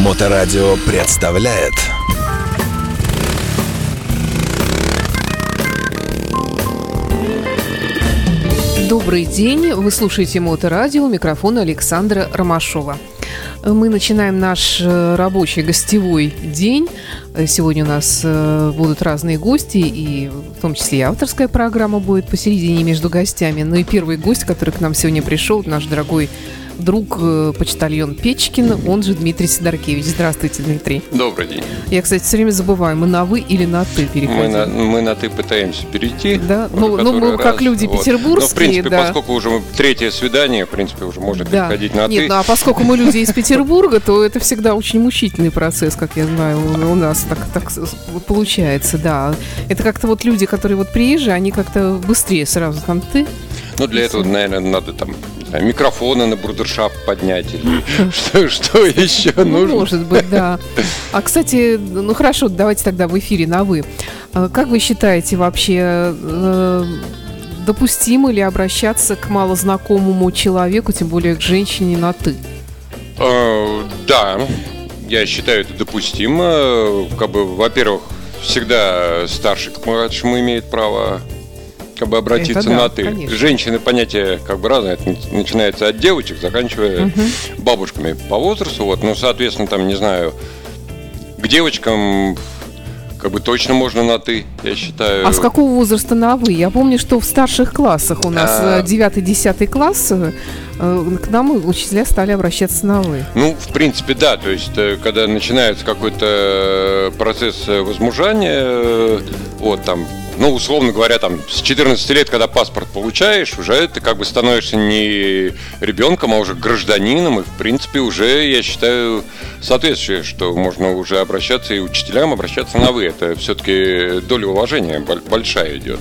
Моторадио представляет Добрый день, вы слушаете Моторадио, микрофон Александра Ромашова. Мы начинаем наш э, рабочий гостевой день. Сегодня у нас э, будут разные гости, и в том числе и авторская программа будет посередине между гостями. Ну и первый гость, который к нам сегодня пришел, наш дорогой друг э, почтальон Печкин, он же Дмитрий Сидоркевич. Здравствуйте, Дмитрий. Добрый день. Я, кстати, все время забываю, мы на «вы» или на «ты» переходим. Мы на, мы на «ты» пытаемся перейти. Да, ну, ну мы раз. как люди вот. петербургские, Но, в принципе, да. поскольку уже мы третье свидание, в принципе, уже можно Да. переходить на Нет, «ты». ну а поскольку мы люди из Петербурга, то это всегда очень мучительный процесс, как я знаю, у, у нас так, так получается, да. Это как-то вот люди, которые вот приезжие, они как-то быстрее сразу там ты. Ну, для этого, наверное, надо там знаю, микрофоны на брудершафт поднять или что, что еще Ну, нужно. может быть, да. А, кстати, ну хорошо, давайте тогда в эфире на «вы». А Как вы считаете вообще, э, допустимо ли обращаться к малознакомому человеку, тем более к женщине на «ты»? Э, Да, я считаю это допустимо. Как бы, во-первых, всегда старший к младшему имеет право как бы обратиться Это да, на ты. конечно. Женщины понятие как бы разное. Это начинается от девочек, заканчивая бабушками по возрасту. Вот, ну, соответственно, там, не знаю, к девочкам как бы точно можно на ты, я считаю. А с какого возраста на «вы»? Я помню, что в старших классах у нас А. 9-10 класс, э, э, к нам учителя стали обращаться на «вы». Ну, в принципе, да. То есть, э, когда начинается какой-то э, процесс э, возмужания, э, вот там, ну, условно говоря, там, с 14 лет, когда паспорт получаешь, уже ты как бы становишься не ребенком, а уже гражданином, и, в принципе, уже, я считаю, соответствующее, что можно уже обращаться и учителям обращаться на «вы». Это все-таки доля уважения боль- большая идет.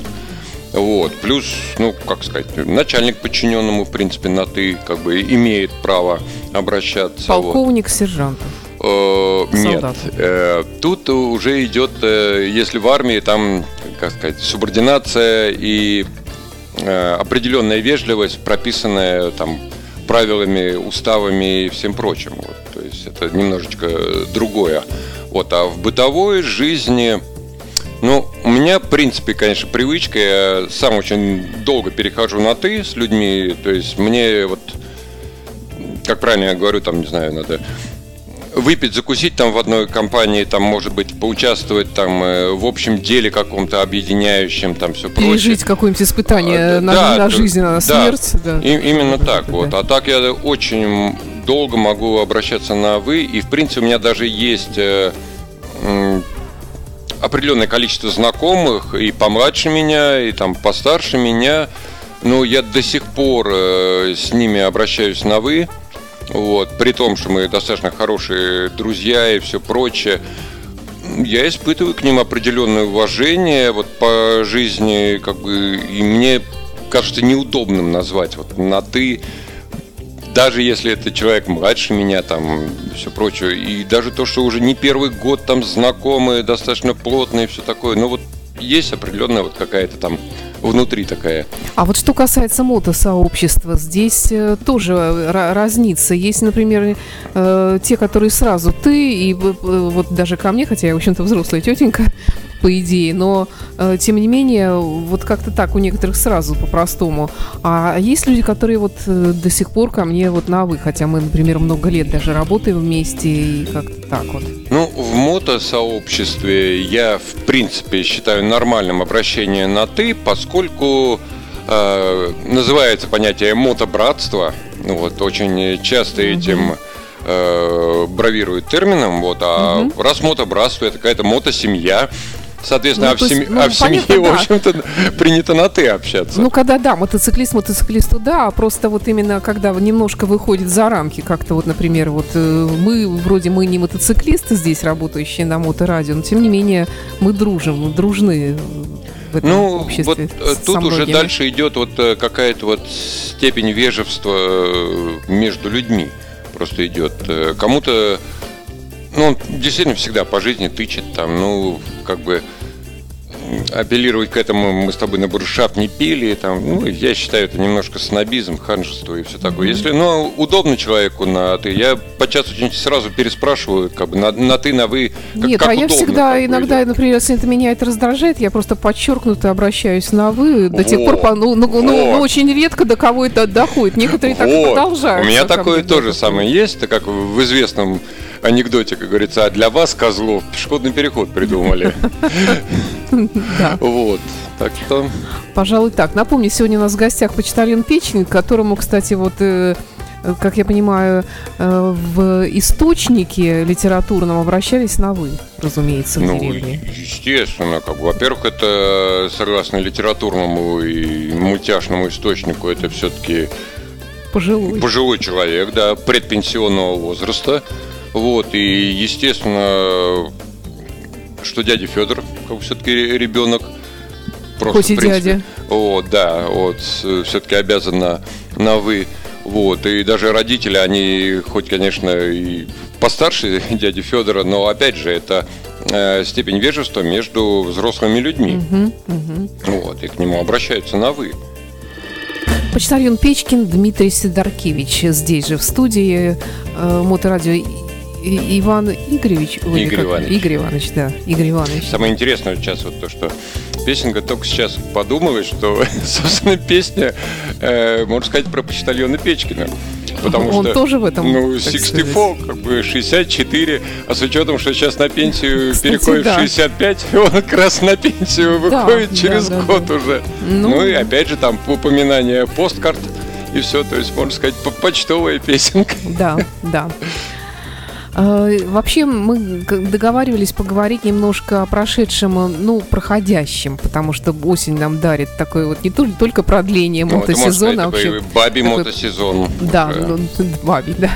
Вот. Плюс, ну, как сказать, начальник подчиненному, в принципе, на ты как бы имеет право обращаться. вот. Полковник к сержанту. Э, Нет. Э, Тут уже идет, э, если в армии, там, как сказать, субординация и э, определенная вежливость, прописанная там правилами, уставами и всем прочим. Вот. То есть это немножечко другое. Вот. А в бытовой жизни, ну, у меня, в принципе, конечно, привычка, я сам очень долго перехожу на «ты» с людьми, то есть мне вот, как правильно я говорю, там, не знаю, надо выпить, закусить там в одной компании, там, может быть, поучаствовать там э, в общем деле каком-то объединяющем, там все прочее. Пережить какое-нибудь испытание А, на, да, на жизнь, на да. смерть. Да. И- именно Может так быть, вот. да. А так я очень долго могу обращаться на вы. И в принципе у меня даже есть э, определенное количество знакомых и помладше меня, и там постарше меня. Но я до сих пор э, с ними обращаюсь на вы. Вот, при том, что мы достаточно хорошие друзья и все прочее. Я испытываю к ним определенное уважение вот по жизни, как бы, и мне кажется неудобным назвать вот на ты, даже если это человек младше меня, там, все прочее, и даже то, что уже не первый год там знакомые, достаточно плотные, все такое, но вот есть определенная вот какая-то там внутри такая. А вот что касается мотосообщества, здесь э, тоже ра- разница. Есть, например, э, те, которые сразу ты, и вот даже ко мне, хотя я, в общем-то, взрослая тетенька, по идее, но э, тем не менее, вот как-то так у некоторых сразу по-простому. А есть люди, которые вот э, до сих пор ко мне вот на вы, хотя мы, например, много лет даже работаем вместе и как-то так вот. Ну, в мотосообществе я, в принципе, считаю нормальным обращение на «ты», поскольку э, называется понятие мотобратство. Вот, очень часто этим э, бравируют термином. Вот, а раз мотобратство – это какая-то мотосемья, соответственно, Ну, а в, семье, ну, а в семье, да. в общем-то, принято на «ты» общаться. Ну, когда, да, мотоциклист мотоциклисту, да, а просто вот именно когда немножко выходит за рамки, как-то вот, например, вот э, мы, вроде мы не мотоциклисты здесь, работающие на моторадио, но тем не менее мы дружим, мы дружны в этом Ну, обществе. вот э, тут уже дальше идет вот э, какая-то вот степень вежества э, между людьми. Просто идет. Кому-то, ну, он действительно всегда по жизни тычет там, ну, как бы апеллировать к этому, мы с тобой на буршап не пили, там, ну, я считаю, это немножко снобизм, ханжество и все такое. Если, ну, удобно человеку на ты, я подчас очень сразу переспрашиваю, как бы, на, на ты, на вы, как, Нет, как а удобно, я всегда, как иногда, бы, например, если это меня это раздражает, я просто подчеркнуто обращаюсь на вы до тех пор, ну, ну, ну, ну, очень редко до кого это доходит. Некоторые вот. так и продолжают. У меня такое тоже самое есть, это как в известном анекдоте, как говорится, а для вас, козлов, пешеходный переход придумали. Вот. Так что... Пожалуй, так. Напомню, сегодня у нас в гостях почтальон Печень, к которому, кстати, вот э, как я понимаю, э, в источнике литературном обращались на «вы», разумеется, в ну, деревне. естественно. Как, во-первых, это, согласно литературному и мультяшному источнику, это все-таки пожилой. пожилой человек, да, предпенсионного возраста. Вот, и, естественно, что дядя Федор, как все-таки ребенок, просто, Хоть и принципе, дядя. Вот, да, вот, все-таки обязан на, на «вы». Вот, и даже родители, они хоть, конечно, и постарше дяди Федора, но опять же, это э, степень вежества между взрослыми людьми. Угу, угу. Вот, и к нему обращаются на вы. Почтальон Печкин Дмитрий Сидоркевич здесь же в студии э, Моторадио Иван Игоревич. Игорь Иванович. Игорь Иванович, да. Игорь Иванович. Самое интересное сейчас вот то, что песенка только сейчас подумала, что, собственно, песня, э, можно сказать, про почтальона Печкина. Потому Он что, тоже в этом. Ну, 64, как бы 64, а с учетом, что сейчас на пенсию Кстати, переходит да. 65, он как раз на пенсию выходит да, через да, год да. уже. Ну, ну и опять же там упоминание посткарт и все, то есть, можно сказать, почтовая песенка. Да, да. А, вообще мы договаривались поговорить немножко о прошедшем, ну, проходящем, потому что осень нам дарит такое вот не только продление ну, мотосезона, а вообще... Баби такой... мотосезон. Да, ну, баби, да.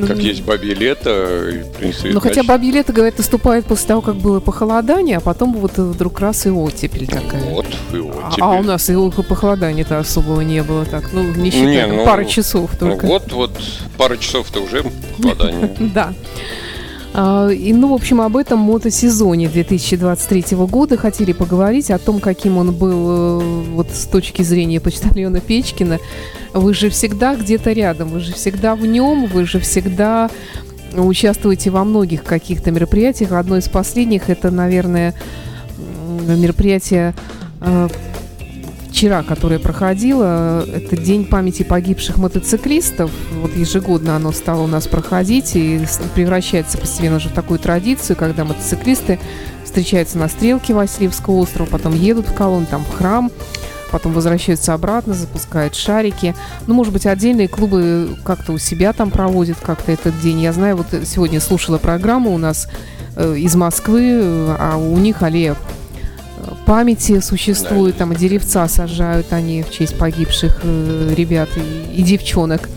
Как ну, есть бабье лето, в принципе... Ну, хотя бабье лето, говорят, наступает после того, как было похолодание, а потом вот вдруг раз и оттепель такая. Вот, и оттепель. А, а у нас и похолодания-то особого не было так, ну, не считая, не, ну, пара часов только. Ну, вот, вот, пара часов-то уже похолодание. Да. А, и, ну, в общем, об этом мотосезоне 2023 года хотели поговорить, о том, каким он был э, вот с точки зрения почтальона Печкина. Вы же всегда где-то рядом, вы же всегда в нем, вы же всегда участвуете во многих каких-то мероприятиях. Одно из последних это, наверное, мероприятие э, вчера, которое проходило, это День памяти погибших мотоциклистов. Вот ежегодно оно стало у нас проходить и превращается постепенно уже в такую традицию, когда мотоциклисты встречаются на стрелке Васильевского острова, потом едут в колонн, там в храм, потом возвращаются обратно, запускают шарики. Ну, может быть, отдельные клубы как-то у себя там проводят как-то этот день. Я знаю, вот сегодня слушала программу у нас э, из Москвы, а у них аллея памяти существует, там деревца сажают они в честь погибших э, ребят и, и девчонок.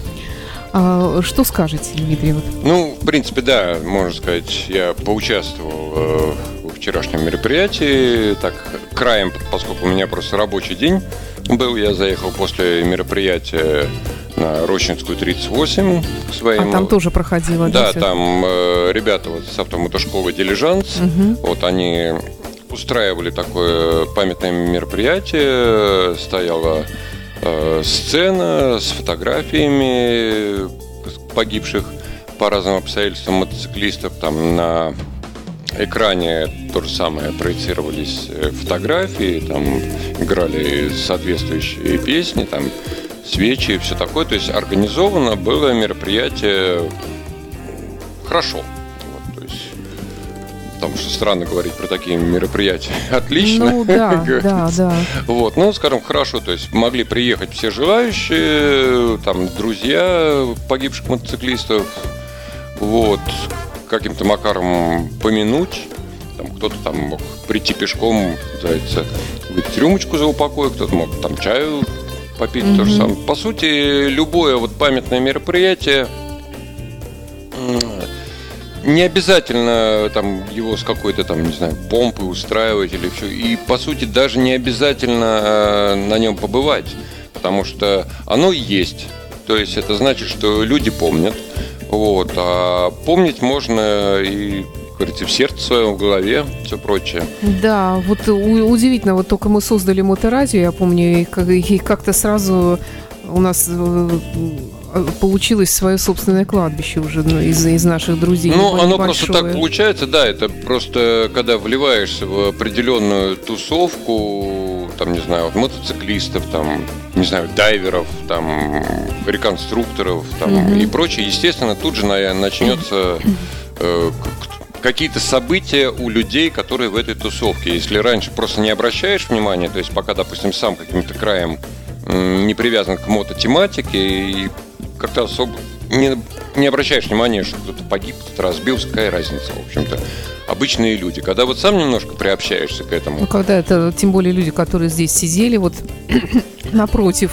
А, что скажете, Дмитрий? Вот? Ну, в принципе, да, можно сказать, я поучаствовал э, в вчерашнем мероприятии, так, краем, поскольку у меня просто рабочий день был, я заехал после мероприятия на Рощинскую 38 к своим. А там тоже проходило, да? Да, там э, ребята вот с автомотошколы «Дилижанс», угу. вот они устраивали такое памятное мероприятие, стояла э, сцена с фотографиями погибших по разным обстоятельствам мотоциклистов. Там на экране то же самое проецировались э, фотографии, там играли соответствующие песни, там свечи и все такое. То есть организовано было мероприятие хорошо потому что странно говорить про такие мероприятия. Отлично. Ну да, да, да. Вот, ну, скажем, хорошо, то есть могли приехать все желающие, там, друзья погибших мотоциклистов, вот, каким-то макаром помянуть, там кто-то там мог прийти пешком, называется, выпить рюмочку за упокой, кто-то мог там чаю попить, mm-hmm. то же самое. По сути, любое вот памятное мероприятие не обязательно там его с какой-то там, не знаю, помпой устраивать или все. И по сути даже не обязательно э, на нем побывать, потому что оно есть. То есть это значит, что люди помнят. Вот. А помнить можно и говорится, в сердце своем, в голове, все прочее. Да, вот удивительно, вот только мы создали моторадио, я помню, и как-то сразу у нас э, получилось свое собственное кладбище уже ну, из, из наших друзей. Ну, оно просто так получается, да, это просто когда вливаешься в определенную тусовку, там, не знаю, вот мотоциклистов, там, не знаю, дайверов, там, реконструкторов, там, угу. и прочее, естественно, тут же начнется э, какие-то события у людей, которые в этой тусовке. Если раньше просто не обращаешь внимания, то есть пока, допустим, сам каким-то краем не привязан к мототематике и как-то особо не, не обращаешь внимания, что кто-то погиб, кто-то разбился, какая разница, в общем-то. Обычные люди. Когда вот сам немножко приобщаешься к этому. Ну, когда это, тем более люди, которые здесь сидели, вот напротив,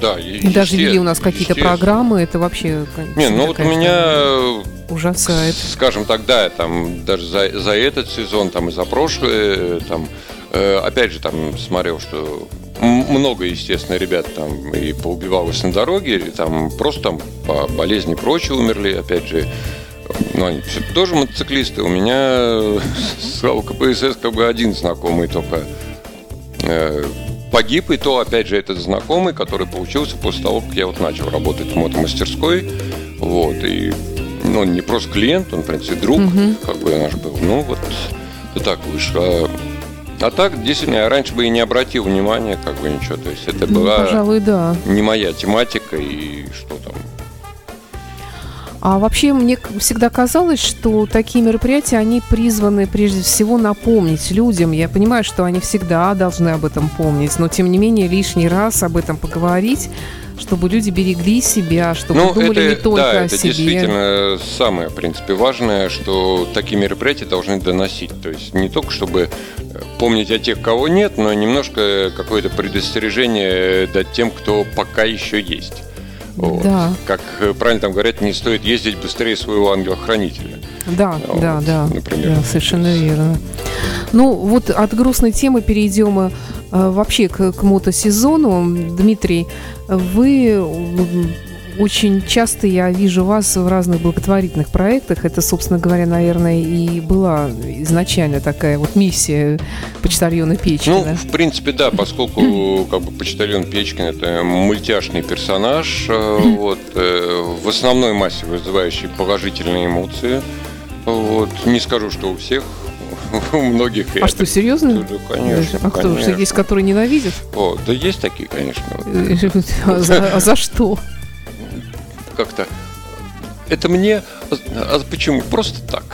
да, и даже вели у нас какие-то программы, это вообще... Не, ну вот у меня... Ужасает. Скажем так, да, там даже за, за этот сезон, там и за прошлый, там, э, опять же, там смотрел, что много, естественно, ребят там и поубивалось на дороге, или там просто там по болезни и прочее умерли, опять же. Ну, они все тоже мотоциклисты. У меня слава КПСС как бы один знакомый только э, погиб, и то, опять же, этот знакомый, который получился после того, как я вот начал работать в мотомастерской. Вот, и ну, он не просто клиент, он, в принципе, друг, угу. как бы наш был. Ну, вот, это так вышло. А так, действительно, я раньше бы и не обратил внимания, как бы ничего. То есть это ну, была пожалуй, да. не моя тематика и что там. А вообще мне всегда казалось, что такие мероприятия, они призваны прежде всего напомнить людям. Я понимаю, что они всегда должны об этом помнить, но тем не менее лишний раз об этом поговорить чтобы люди берегли себя, чтобы ну, думали это, не только да, о это себе. действительно самое, в принципе, важное, что такие мероприятия должны доносить. То есть не только чтобы э, помнить о тех, кого нет, но немножко какое-то предостережение дать тем, кто пока еще есть. Вот. Да. Как э, правильно там говорят, не стоит ездить быстрее своего ангела-хранителя. Да, вот, да, да. Например. Да, совершенно верно. Ну, вот от грустной темы перейдем э, вообще к, к мотосезону. Дмитрий, вы очень часто я вижу вас в разных благотворительных проектах. Это, собственно говоря, наверное, и была изначально такая вот миссия почтальона Печкина. Ну, в принципе, да, поскольку как бы почтальон Печкин это мультяшный персонаж, э, вот, э, в основной массе вызывающий положительные эмоции. Вот, не скажу, что у всех, у многих. А что, серьезно? Да, конечно. А кто? Что есть, которые ненавидят? О, да есть такие, конечно. А за, а за что? Как-то это мне, а почему? Просто так.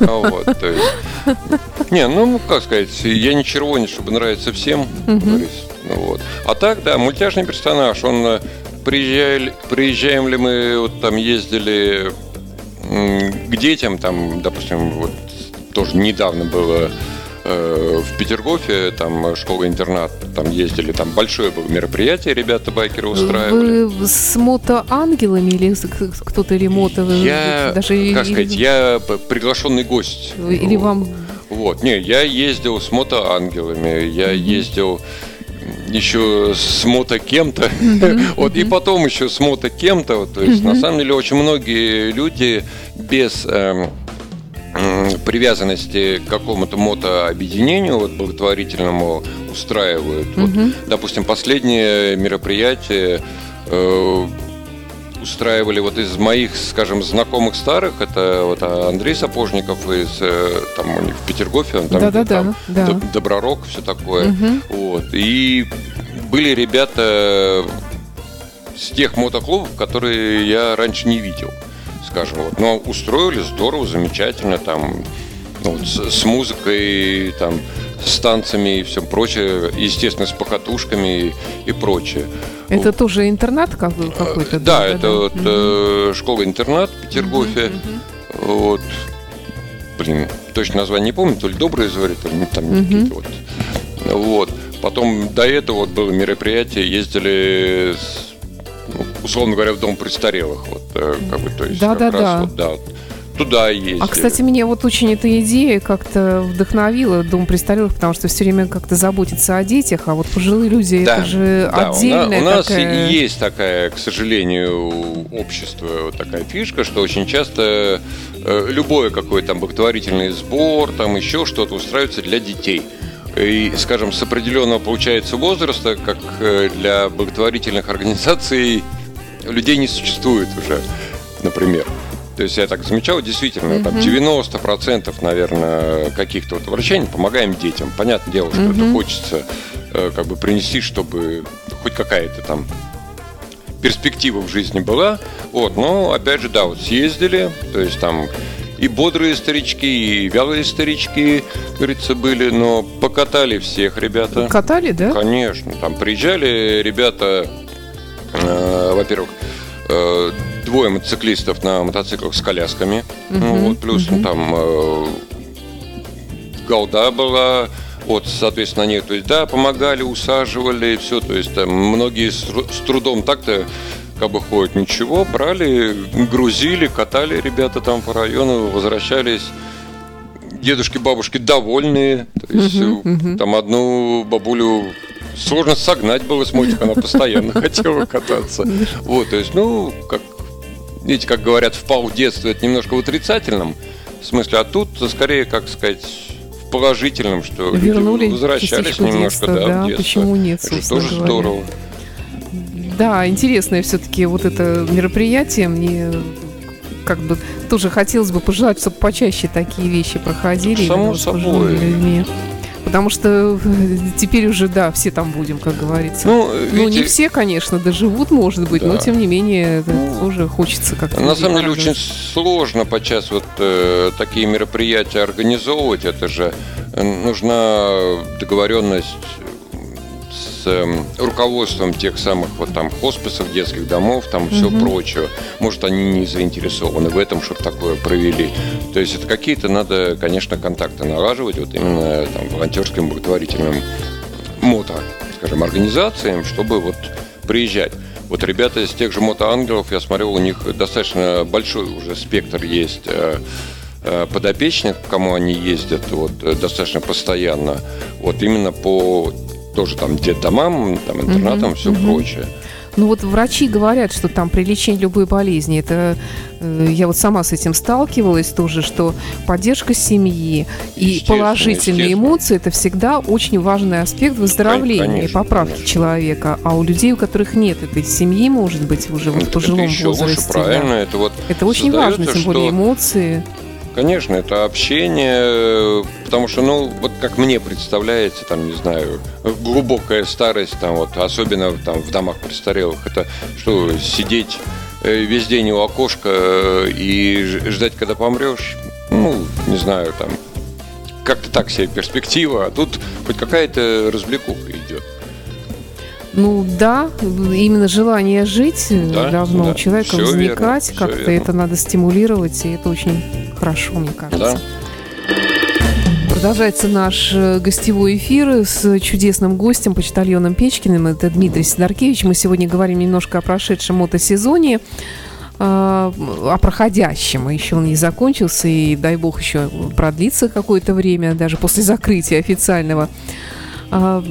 А вот, то есть, не, ну, как сказать, я не червонец, чтобы нравиться всем, ну, вот. А так, да, мультяшный персонаж, он э, приезжали, приезжаем ли мы, вот там ездили к детям, там, допустим, вот тоже недавно было э, в Петергофе, там школа-интернат, там ездили, там большое было мероприятие, ребята байкеры устраивали. Вы с мотоангелами или кто-то или мото? Я, даже как сказать, я приглашенный гость. Или вот. вам... Вот, не, я ездил с мотоангелами, я ездил еще с мото кем-то, вот и потом еще с мото кем-то, вот, то есть на самом деле очень многие люди без э, привязанности к какому-то мотообъединению вот, благотворительному устраивают. Mm-hmm. Вот, допустим, последнее мероприятие э, устраивали вот из моих, скажем, знакомых старых, это вот Андрей Сапожников из э, там у них в Петергофе, он там, да, да, там да, да. Добророк, все такое. Угу. Вот. И были ребята с тех мотоклубов, которые я раньше не видел, скажем. Вот. Но устроили здорово, замечательно, там ну, вот, с, с музыкой, там, с танцами и всем прочее, естественно, с покатушками и, и прочее. Это тоже интернат какой-то? Да, это да? вот угу. школа-интернат в Петергофе. Угу. Вот. Блин, точно название не помню, то ли добрые звери, то ли там угу. какие-то вот. Вот. Потом до этого вот было мероприятие, ездили, с, ну, условно говоря, в дом престарелых. Вот, э, как бы, то есть да, да, да. Вот, да туда ездили. А, кстати, меня вот очень эта идея как-то вдохновила, Дом престарелых, потому что все время как-то заботиться о детях, а вот пожилые люди, Да, это же да, отдельная у, на- у нас такая... есть такая, к сожалению, общество, вот такая фишка, что очень часто э, любое какое там благотворительный сбор, там еще что-то устраивается для детей. И, скажем, с определенного получается возраста, как э, для благотворительных организаций людей не существует уже, например. То есть я так замечал, действительно, там 90% наверное, каких-то вот обращений помогаем детям. Понятное дело, что это хочется э, как бы принести, чтобы хоть какая-то там перспектива в жизни была. Вот, но опять же, да, вот съездили, то есть там и бодрые старички, и вялые старички, как говорится, были, но покатали всех ребята. Катали, да? Конечно, там приезжали ребята, э, во-первых, э, двое мотоциклистов на мотоциклах с колясками, ну, вот, плюс ну, там э, голда была, вот, соответственно, они, то есть, да, помогали, усаживали, все, то есть, там, многие с трудом так-то как бы ходят, ничего, брали, грузили, катали ребята там по району, возвращались дедушки, бабушки довольные. То есть э, там одну бабулю сложно согнать было с мотика, она постоянно хотела кататься. Вот, то есть, ну, как, видите, как говорят, впал в детство, это немножко в отрицательном смысле, а тут скорее, как сказать, в положительном, что люди Вернули возвращались частичку немножко, детства, да, да, в детство. почему нет, Это тоже говоря. здорово. Да, интересное все-таки вот это мероприятие. Мне как бы тоже хотелось бы пожелать, чтобы почаще такие вещи проходили. Само собой. людьми. Потому что э, теперь уже, да, все там будем, как говорится. Ну, Ну, не видите, все, конечно, доживут, может быть, но Да. тем не менее, это тоже хочется как-то. На самом деле очень сложно подчас вот э, такие мероприятия организовывать. Это же нужна договоренность эм, руководством тех самых вот там хосписов, детских домов, там все прочее. Может, они не заинтересованы в этом, чтобы такое провели. То есть это какие-то надо, конечно, контакты налаживать вот именно там волонтерским благотворительным мото, скажем, организациям, чтобы вот приезжать. Вот ребята из тех же мотоангелов, я смотрел, у них достаточно большой уже спектр есть э, э, подопечных, к кому они ездят вот, э, достаточно постоянно. Вот именно по тоже там детдомам, там, интернатам, все прочее. Ну вот врачи говорят, что там при лечении любой болезни, это э, я вот сама с этим сталкивалась тоже, что поддержка семьи и положительные эмоции это всегда очень важный аспект выздоровления и Конечно, поправки конечно. человека. А у людей, у которых нет этой семьи, может быть, уже вот в Это пожилом еще лучше, возрасте. да. правильно. Это вот Это очень важно, тем более эмоции. Конечно, это общение, э, потому что, ну, вот как мне представляется, там, не знаю, глубокая старость, там, вот, особенно там в домах престарелых, это что, сидеть э, весь день у окошка э, и ждать, когда помрешь, ну, не знаю, там, как-то так себе перспектива, а тут хоть какая-то развлекуха идет. Ну да, именно желание жить э, Да, должно да, у человека верно, возникать, как-то это надо стимулировать, и это очень хорошо, мне кажется. Да? Продолжается наш э, гостевой эфир с чудесным гостем, почтальоном Печкиным. Это Дмитрий Сидоркевич. Мы сегодня говорим немножко о прошедшем мотосезоне, а, о проходящем. Еще он не закончился, и дай бог еще продлится какое-то время, даже после закрытия официального. А,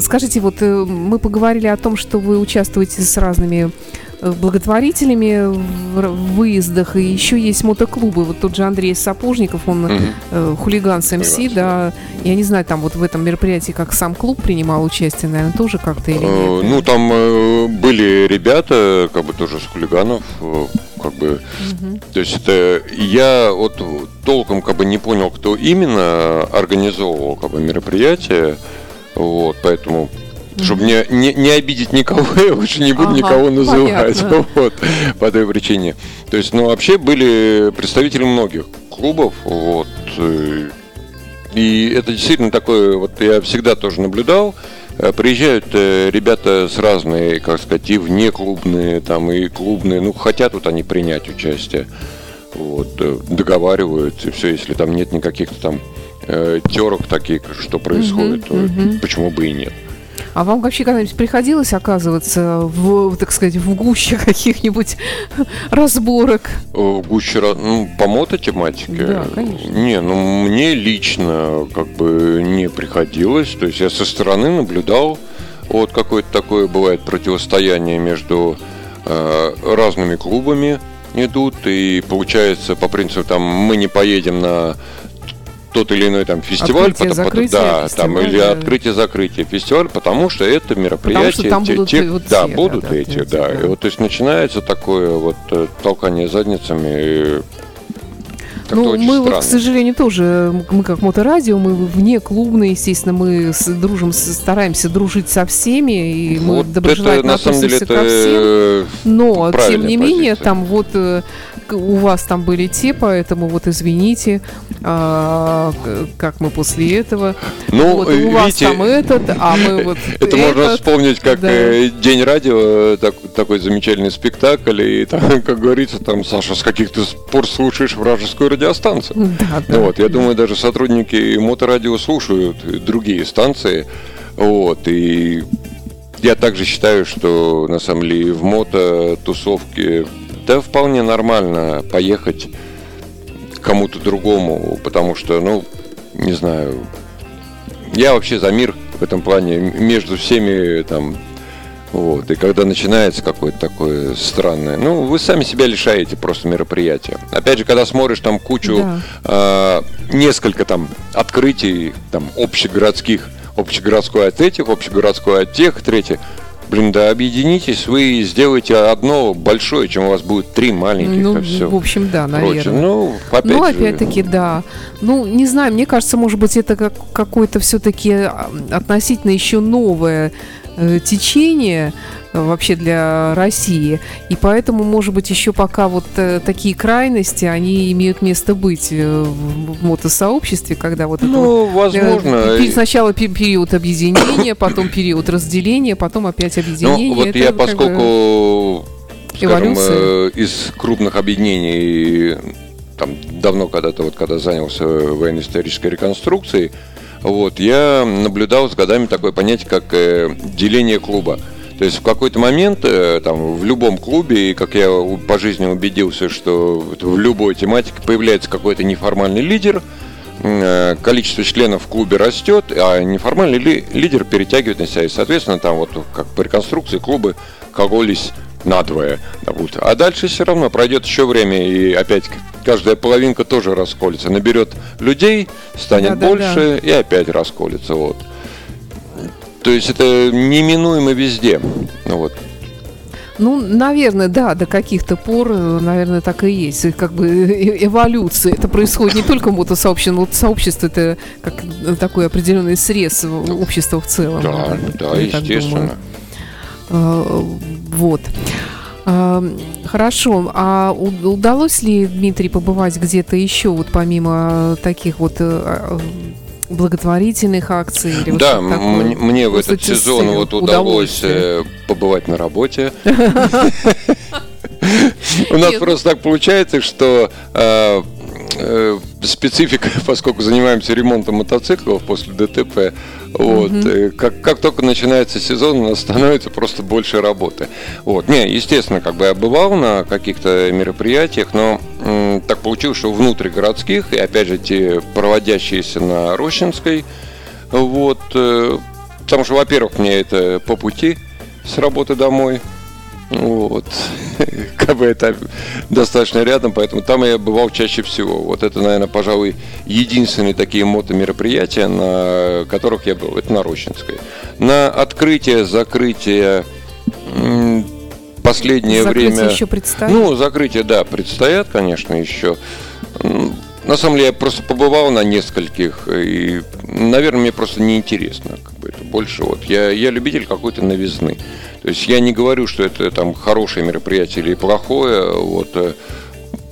Скажите, вот э, мы поговорили о том, что вы участвуете с разными благотворителями в выездах, и еще есть мотоклубы. Вот тот же Андрей Сапожников, он Мгм. э, хулиган с МС, да. Я не знаю, там вот в этом мероприятии, как сам клуб принимал участие, наверное, тоже как-то или Э, нет? Ну, там э, были ребята, как бы тоже с хулиганов, э, как бы, то есть это я вот толком как бы не понял, кто именно организовывал как бы мероприятие, вот, поэтому чтобы не, не, не обидеть никого, я лучше не буду Ага, никого называть. понятно. Вот, по этой причине. То есть, ну, вообще были представители многих клубов, вот, э, и это действительно такое, вот я всегда тоже наблюдал, э, приезжают э, ребята с разные, как сказать, и внеклубные, там, и клубные, ну, хотят вот они принять участие, вот, договариваются, и все, если там нет никаких там терок таких, что происходит, то почему бы и нет. А вам вообще когда-нибудь приходилось оказываться в, так сказать, в гуще каких-нибудь разборок? В гуще, ну, по мототематике? Да, конечно. Не, ну, мне лично как бы не приходилось. То есть я со стороны наблюдал, вот какое-то такое бывает противостояние между э, разными клубами идут, и получается по принципу там мы не поедем на тот или иной там фестиваль, Открытие, потому, закрытие да, там фестиваля. или открытие-закрытие фестиваль, потому что это мероприятие, что там те- будут те- вот да, те, будут да, эти, да. да. И вот то есть начинается такое вот э, толкание задницами. как-то Ну, мы вот, странно. к сожалению, тоже, мы как моторадио, мы вне клубные, естественно, мы с- дружим, с- стараемся дружить со всеми, и мы Вот это доброжелательно на самом деле это ко всем. э, Но, тем не менее, позиция. там вот э, у вас там были те, поэтому вот извините, а, как мы после этого. Ну, вот, у вас видите, там этот, а мы вот Это можно этот. вспомнить как да. э, День радио, э, так- такой замечательный спектакль, и там, как говорится, там, Саша, с каких ты пор слушаешь вражескую радиостанцию? Да, да. Вот, я думаю, даже сотрудники моторадио слушают другие станции, вот, и я также считаю, что на самом деле в мототусовке да вполне нормально поехать кому-то другому, потому что, ну, не знаю, я вообще за мир в этом плане между всеми там вот, и когда начинается какое-то такое странное, ну, вы сами себя лишаете просто мероприятия. Опять же, когда смотришь там кучу, Да. а, несколько там открытий, там, общегородских, общегородской от этих, общегородской от тех, третье, блин, да объединитесь, вы сделаете одно большое, чем у вас будет три маленьких, Ну, все. в общем, да, Прочее. наверное. Ну, опять ну, опять-таки, да. Ну, не знаю, мне кажется, может быть, это как какое-то все-таки относительно еще новое течение э, вообще для России. И поэтому, может быть, еще пока вот э, такие крайности, они имеют место быть э, в, мотосообществе, когда вот это вот, ну, э, возможно. пе- Сначала пе- период объединения, потом период разделения, потом опять объединение. Ну, вот Это я, поскольку, скажем, э, из крупных объединений, там, давно когда-то, вот когда занялся военно-исторической реконструкцией, вот, я наблюдал с годами такое понятие, как э, деление клуба. То есть в какой-то момент э, там, в любом клубе, и как я по жизни убедился, что вот в любой тематике появляется какой-то неформальный лидер, э, количество членов в клубе растет, а неформальный ли- лидер перетягивает на себя. И, соответственно, там вот как по реконструкции клубы кололись надвое. допустим. А дальше все равно пройдет еще время, и опять каждая половинка тоже расколется. Наберет людей, станет Да-да-да. больше, и опять расколется. Вот. То есть это неминуемо везде. Ну, вот. Ну, наверное, да, до каких-то пор, э, наверное, так и есть. И Как бы э- эволюция. Это происходит не только в мотосообществе, но сообщество это как э, такой определенный срез общества в целом. Да, да, естественно. Вот. А, Хорошо. А удалось ли, Дмитрий, побывать где-то еще, вот помимо таких вот э, э, благотворительных акций? Или Да, такое? мне в Просто этот сезон вот удалось э, побывать на работе. У нас Нет. просто так получается, что э, э, специфика, поскольку занимаемся ремонтом мотоциклов после ДТП, вот, э, как, как только начинается сезон, у нас становится просто больше работы. Вот. Не, естественно, как бы я бывал на каких-то мероприятиях, но м, так получилось, что внутригородских, и опять же те проводящиеся на Рощинской, вот, э, потому что, во-первых, мне это по пути с работы домой, вот. Как бы это достаточно рядом, поэтому там я бывал чаще всего. Вот это, наверное, пожалуй, единственные такие мотомероприятия, на которых я был. Это на Рощинской. На открытие, закрытие последнее Закрытие время... еще предстоит? Ну, закрытия, да, предстоят, конечно, еще. На самом деле, я просто побывал на нескольких, и, наверное, мне просто неинтересно. Больше вот. Я, я любитель какой-то новизны. То есть я не говорю, что это там хорошее мероприятие или плохое. Вот, э,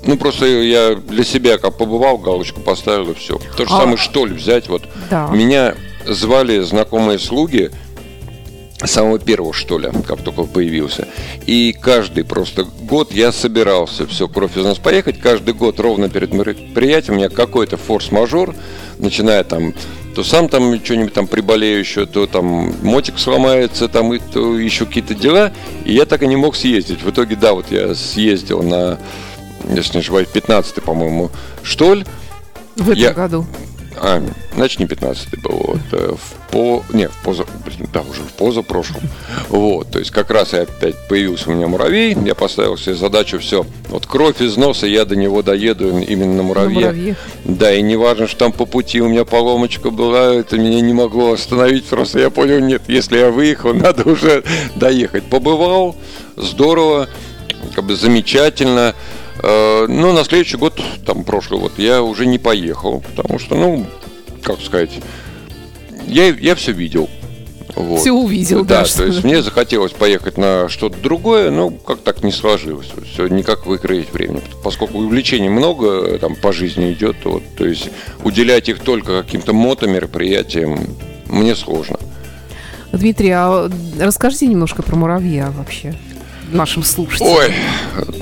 ну, просто я для себя как побывал, галочку поставил и все. То же А- самое, что ли, взять. Вот Да. меня звали знакомые слуги самого первого, что ли, как только появился. И каждый просто год я собирался, все, кровь из нас поехать. Каждый год ровно перед мероприятием у меня какой-то форс-мажор, начиная там то сам там что-нибудь там приболею еще, то там мотик сломается, там и то еще какие-то дела. И я так и не мог съездить. В итоге, да, вот я съездил на, если не ошибаюсь, 15 по-моему, штоль. В этом Я- году. А, значит, не 15 был. Вот, э, в по... Не, в поза... Блин, да, уже в позапрошлом. Вот, то есть как раз и опять появился у меня муравей. Я поставил себе задачу все. Вот кровь из носа, я до него доеду именно на На муравье. муравье. Да, и не важно, что там по пути у меня поломочка была, это меня не могло остановить. Просто я понял, нет, если я выехал, надо уже доехать. Побывал, здорово, как бы замечательно. Э, Но на следующий год, там прошлый год, я уже не поехал, потому что, ну, как сказать, я, я все видел. Вот. Все увидел, да. да, то есть мне захотелось поехать на что-то другое, но как так не сложилось. Все никак выкроить время. Поскольку увлечений много там по жизни идет, вот, то есть уделять их только каким-то мотомероприятиям мне сложно. Дмитрий, а расскажите немножко про муравья вообще нашим слушателям. Ой,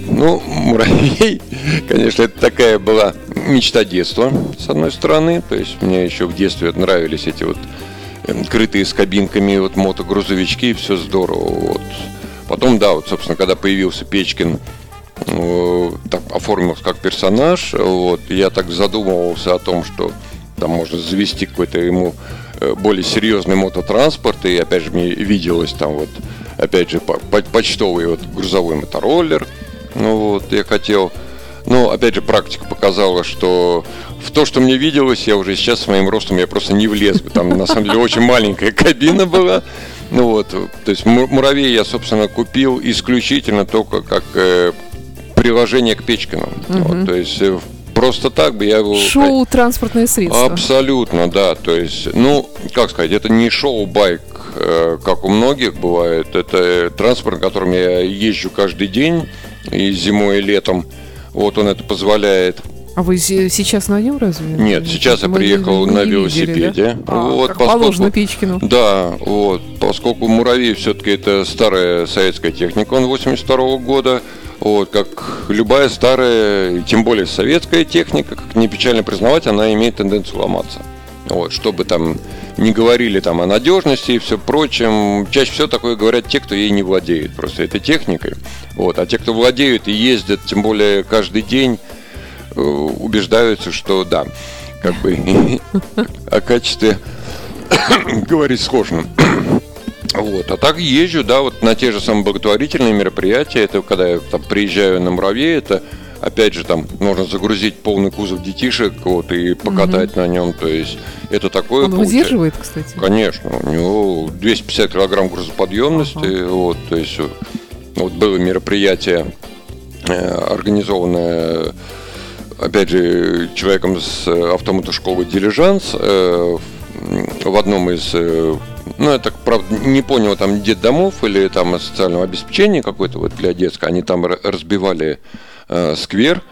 ну, муравей, конечно, это такая была мечта детства, с одной стороны. То есть мне еще в детстве нравились эти вот эм, крытые с кабинками вот мотогрузовички, все здорово. Вот. Потом, да, вот, собственно, когда появился Печкин, э, так оформился как персонаж, вот, я так задумывался о том, что там можно завести какой-то ему э, более серьезный мототранспорт, и опять же мне виделось там вот, опять же, по- по- почтовый вот грузовой мотороллер, ну вот, я хотел, но опять же практика показала, что в то, что мне виделось, я уже сейчас с моим ростом я просто не влез бы, там на самом деле очень маленькая кабина была, ну вот, то есть му- муравей я, собственно, купил исключительно только как э, приложение к Печкину. Вот, то есть э, просто так бы я его... Шоу «Транспортное средство». Абсолютно, да. То есть, ну, как сказать, это не шоу-байк, э, как у многих бывает. Это транспорт, на котором я езжу каждый день, и зимой, и летом. Вот он это позволяет. А вы се- сейчас на нем разве? Нет, сейчас я Мы не- приехал на не видели, велосипеде. да? А, Вот, как поскольку- положено Печкину. Да, вот, поскольку муравей все-таки это старая советская техника, он 82 года, вот, как любая старая, тем более советская техника, как не печально признавать, она имеет тенденцию ломаться. Вот, чтобы там не говорили там о надежности и все прочем, чаще всего такое говорят те, кто ей не владеет просто этой техникой. Вот, а те, кто владеют и ездят, тем более каждый день, э, убеждаются, что да, как бы о качестве говорить сложно. Вот. А так езжу, да, вот на те же самые благотворительные мероприятия. Это когда я там приезжаю на муравей, это опять же там можно загрузить полный кузов детишек вот, и покатать на нем. То есть это такое Он выдерживает, кстати. Конечно, у него 250 килограмм грузоподъемности. Вот, то есть э, вот было мероприятие, э, организованное, опять же, человеком с э, автомотошколы «Дилижанс» э, в одном из, э, ну, я так, правда, не понял, там детдомов или там социального обеспечения какой-то вот для детского, они там разбивали э, сквер,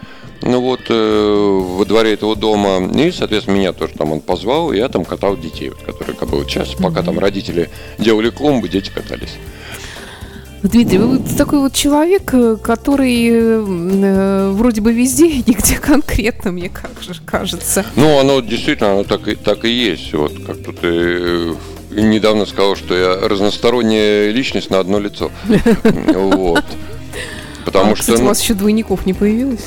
ну вот, э, во дворе этого дома, и, соответственно, меня тоже там он позвал, и я там катал детей, которые, как бы, вот сейчас, пока там родители делали клумбы, дети катались. Дмитрий, вы вот такой вот человек, э, который э, э, вроде бы везде и нигде конкретно, мне как же кажется. Ну, оно действительно, оно так и, так и есть. Вот как тут э, недавно сказал, что я разносторонняя личность на одно лицо. Вот. Потому А, что Кстати, у ну, вас еще двойников не появилось?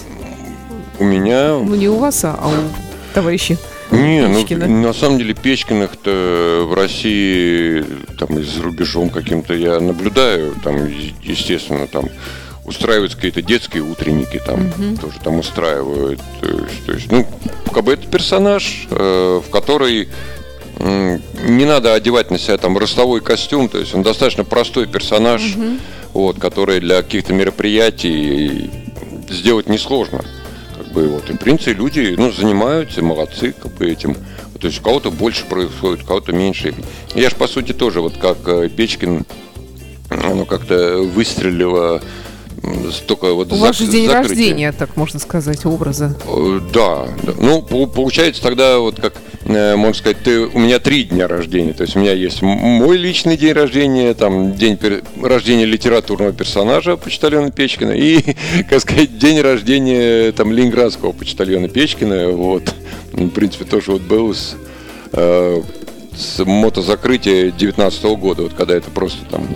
у меня... Ну, не у вас, а у товарища. Не, ну, Печкина. на самом деле Печкиных-то в России, там, и за рубежом каким-то я наблюдаю, там, естественно, там, устраиваются какие-то детские утренники, там, тоже там устраивают. То есть, ну, как бы это персонаж, э, в который не надо одевать на себя там ростовой костюм, то есть он достаточно простой персонаж, вот, который для каких-то мероприятий сделать несложно. Как бы вот. И в принципе люди ну, занимаются, молодцы как бы этим. То есть у кого-то больше происходит, у кого-то меньше. Я же по сути тоже, вот как э, Печкин, оно как-то выстрелило столько вот У вас же зак- день закрытия. рождения, так можно сказать, образа. Э, Да, да. Ну, по- получается тогда, вот как, э, можно сказать, ты, у меня три дня рождения. То есть у меня есть мой личный день рождения, там, день пер- рождения литературного персонажа почтальона Печкина и, как сказать, день рождения там ленинградского почтальона Печкина. Вот. В принципе, тоже вот был с э, с мотозакрытия 19 года, вот когда это просто там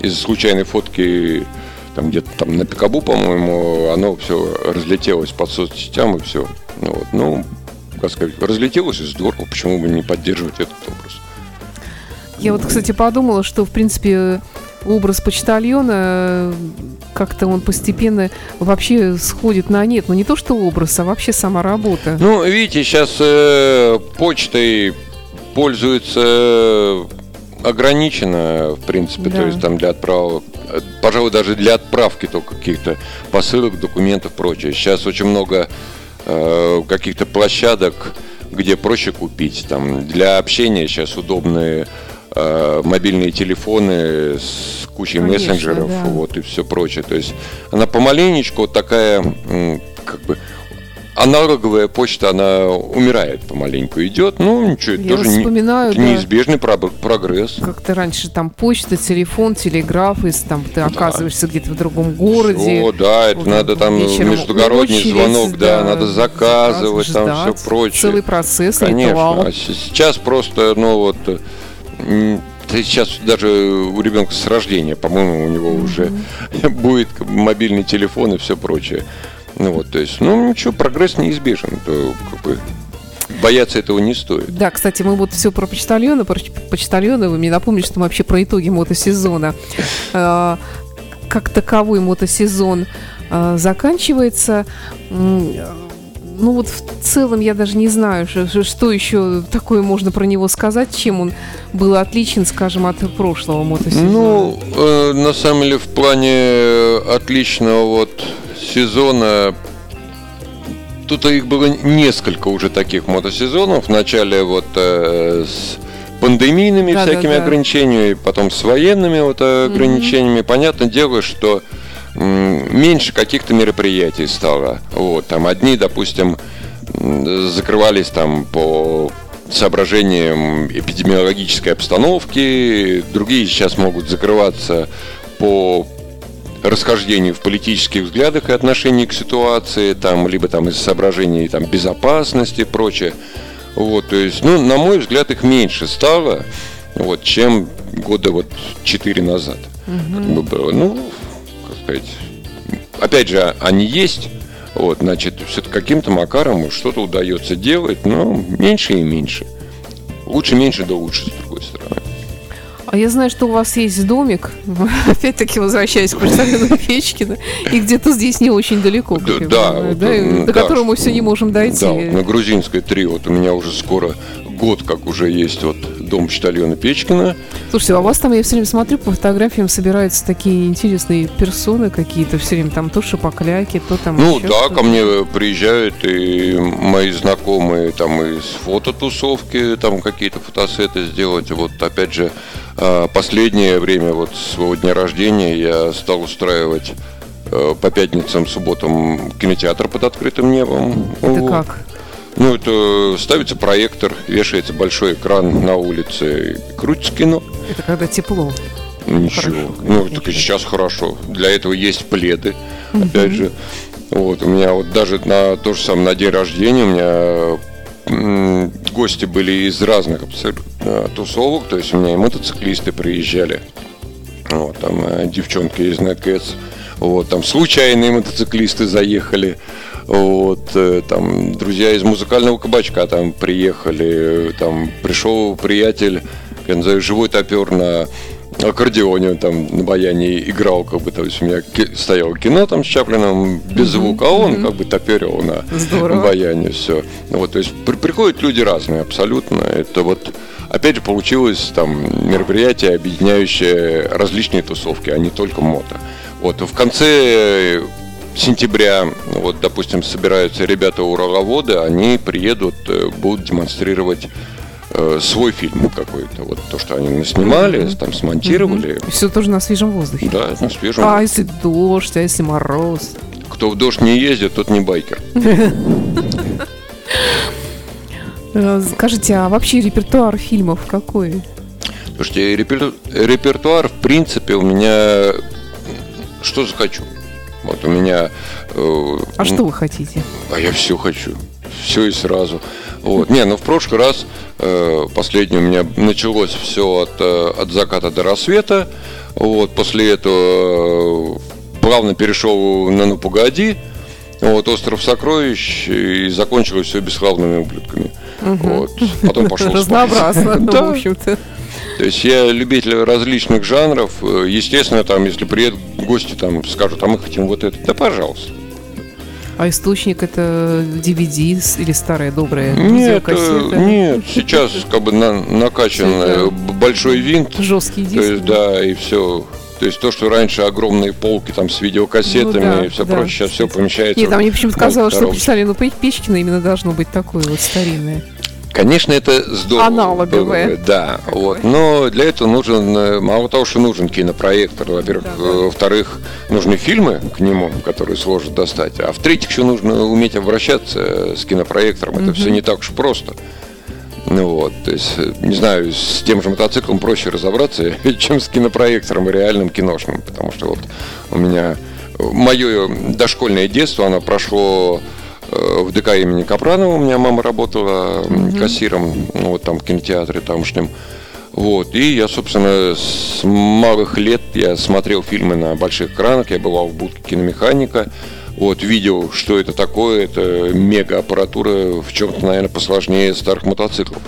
из случайной фотки там где-то там на Пикабу, по-моему, оно все разлетелось по соцсетям и все. Ну, вот, ну, как сказать, разлетелось и здорово, почему бы не поддерживать этот образ. Я вот, кстати, подумала, что, в принципе, образ почтальона как-то он постепенно вообще сходит на нет. Но ну, не то, что образ, а вообще сама работа. Ну, видите, сейчас э, почтой пользуется ограничено, в принципе, да. то есть там для отправок, пожалуй, даже для отправки только каких-то посылок, документов, прочее. Сейчас очень много э, каких-то площадок, где проще купить. Там для общения сейчас удобные э, мобильные телефоны с кучей Конечно, мессенджеров, да. вот и все прочее. То есть она помаленечку вот такая, как бы аналоговая почта, она умирает помаленьку, идет. Ну, ничего, это Я тоже не, да, неизбежный прогресс. Как-то раньше там почта, телефон, телеграф, если там ты оказываешься да. где-то в другом городе. О, да, это вот, надо там междугородний очередь, звонок, да, да, надо заказывать, ждать, там все прочее. Целый процесс, Конечно. Ритуал. А сейчас просто, ну вот Сейчас даже у ребенка с рождения, по-моему, у него mm-hmm. уже будет мобильный телефон и все прочее. Ну вот, то есть, ну ничего, прогресс неизбежен. То, как бы, бояться этого не стоит. Да, кстати, мы вот все про почтальона, про почтальона, вы мне напомните, что мы вообще про итоги мотосезона. А, как таковой мотосезон а, заканчивается ну вот в целом я даже не знаю, что, еще такое можно про него сказать, чем он был отличен, скажем, от прошлого мотосезона. Ну, э, на самом деле, в плане отличного вот сезона Тут их было несколько уже таких мотосезонов. Вначале вот э, с пандемийными да, всякими да, да. ограничениями, потом с военными вот ограничениями. Mm-hmm. Понятное дело, что меньше каких-то мероприятий стало. Вот, там одни, допустим, закрывались там по соображениям эпидемиологической обстановки, другие сейчас могут закрываться по расхождению в политических взглядах и отношении к ситуации, там, либо там из соображений там, безопасности и прочее. Вот, то есть, ну, на мой взгляд, их меньше стало, вот, чем года вот четыре назад. Угу. Как бы было. Ну, сказать, опять же, они есть, вот, значит, все-таки каким-то макаром что-то удается делать, но меньше и меньше. Лучше меньше, да лучше, с другой стороны. А я знаю, что у вас есть домик, опять-таки возвращаясь к Константину Печкину, и где-то здесь не очень далеко, да, да, понимаю, да, до да, которого мы все не можем дойти. Да, на грузинской 3, вот у меня уже скоро год, как уже есть вот дом почтальона Печкина. Слушайте, а у вас там, я все время смотрю, по фотографиям собираются такие интересные персоны какие-то, все время там то шапокляки, то там Ну да, ко мне приезжают и мои знакомые там из фототусовки, там какие-то фотосеты сделать. Вот опять же, а, последнее время, вот своего дня рождения, я стал устраивать э, по пятницам, субботам кинотеатр под открытым небом. Это вот. как? Ну, это ставится проектор, вешается большой экран на улице, крутится кино. Это когда тепло. Ничего. Хорошо, ну, так и сейчас хорошо. Для этого есть пледы, угу. опять же. Вот, у меня вот даже на то же самое, на день рождения у меня гости были из разных абсолютно тусовок, то есть у меня и мотоциклисты приезжали, вот, там э, девчонки из Netcats, вот, там случайные мотоциклисты заехали, вот, э, там, друзья из музыкального кабачка там приехали, там пришел приятель, я называю, живой топер на аккордеоне, там на баяне играл, как бы, то есть у меня стояло кино там с Чаплином без звука, а он как бы топерил на Здорово. баяне все. Вот, то есть при, приходят люди разные абсолютно. Это вот опять же получилось там мероприятие, объединяющее различные тусовки, а не только мото. Вот в конце сентября, вот, допустим, собираются ребята ураловоды, они приедут, э, будут демонстрировать э, свой фильм какой-то, вот то, что они снимали, mm-hmm. там смонтировали. Mm-hmm. Все тоже на свежем воздухе. Да, на свежем. А если дождь, а если мороз? Кто в дождь не ездит, тот не байкер. Э, скажите, а вообще репертуар фильмов какой? Слушайте, репер... репертуар, в принципе, у меня что захочу. Вот у меня... Э, а что вы хотите? А я все хочу. все и сразу. Вот. Не, ну в прошлый раз, э, последний у меня началось все от, э, от заката до рассвета. Вот, после этого э, плавно перешел на «Ну погоди», вот, «Остров сокровищ» и закончилось все бесславными ублюдками. Вот. Потом пошел. Разнообразно, ну, Да. в общем-то. То есть я любитель различных жанров. Э, Естественно, там, если приедут гости, там скажут, а мы хотим вот это. Да, пожалуйста. А источник это DVD или старая добрая Нет, э, нет, сейчас как бы на- накачан э, большой винт. Жесткий То диск. есть, да, и все. То есть то, что раньше огромные полки там с видеокассетами Ну да, и все да. прочее, сейчас все помещается. Нет, в мне почему-то казалось, что почитали, ну, Пе- Печкина именно должно быть такое вот старинное. Конечно, это здорово. Бы, Да, вот. Но для этого нужен, э, мало того, что нужен кинопроектор, во-первых, Да, да. э, во-вторых, нужны фильмы к нему, которые сложно достать, а в-третьих, еще нужно уметь обращаться э, с кинопроектором. Это все не так уж просто. Ну вот, то есть, не знаю, с тем же мотоциклом проще разобраться, чем с кинопроектором и реальным киношным, потому что вот у меня мое дошкольное детство, оно прошло в ДК имени Капранова, у меня мама работала м, кассиром, ну, вот там в кинотеатре тамошнем. Вот, и я, собственно, с малых лет я смотрел фильмы на больших экранах, я бывал в будке киномеханика, вот, видел, что это такое, это мега-аппаратура, в чем-то, наверное, посложнее старых мотоциклов.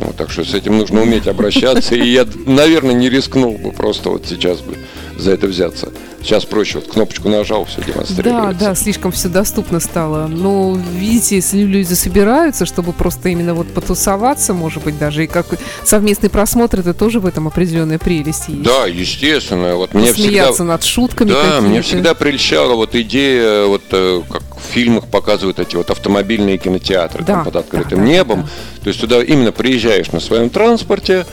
Вот, так что с этим нужно уметь обращаться, и я, наверное, не рискнул бы просто вот сейчас бы за это взяться. Сейчас проще, вот кнопочку нажал, все Да, демонстрируется. да, слишком все доступно стало. Но, видите, если люди собираются, чтобы просто именно вот потусоваться, может быть, даже и как совместный просмотр, это тоже в этом определенная прелесть есть. Да, естественно. Вот мне всегда, над шутками да, мне всегда прельщала вот идея, вот э, как в фильмах показывают эти вот автомобильные кинотеатры Да, там, под открытым да, да, небом. да. То есть туда именно приезжаешь на своем транспорте,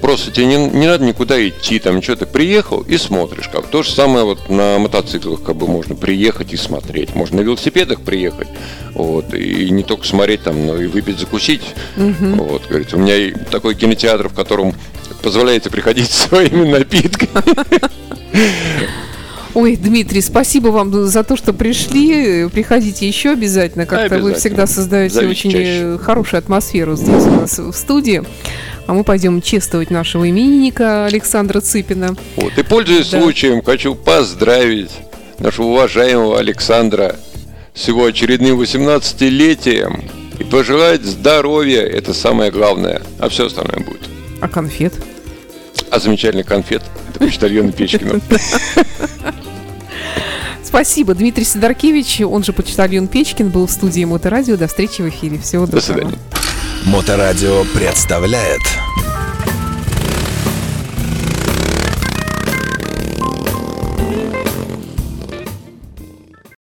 просто тебе не, не надо никуда идти, там ты приехал и смотришь. Как. То же самое вот на мотоциклах как бы можно приехать и смотреть. Можно на велосипедах приехать, вот, и не только смотреть там, но и выпить, закусить. Вот, говорится, у меня такой кинотеатр, в котором позволяете приходить своими напитками. Ой, Дмитрий, спасибо вам за то, что пришли. Приходите еще обязательно. Как-то вы всегда создаете Зовите очень чаще. э, хорошую атмосферу здесь у нас в студии. А мы пойдем чествовать нашего именинника Александра Цыпина. Вот. И пользуясь Да. случаем, хочу поздравить нашего уважаемого Александра с его очередным 18-летием и пожелать здоровья, это самое главное, а все остальное будет. А конфет? А замечательный конфет, это почтальон Печкина. Спасибо. Дмитрий Сидоркевич, он же почтальон Печкин, был в студии Моторадио. До встречи в эфире. Всего До доброго. свидания. Моторадио представляет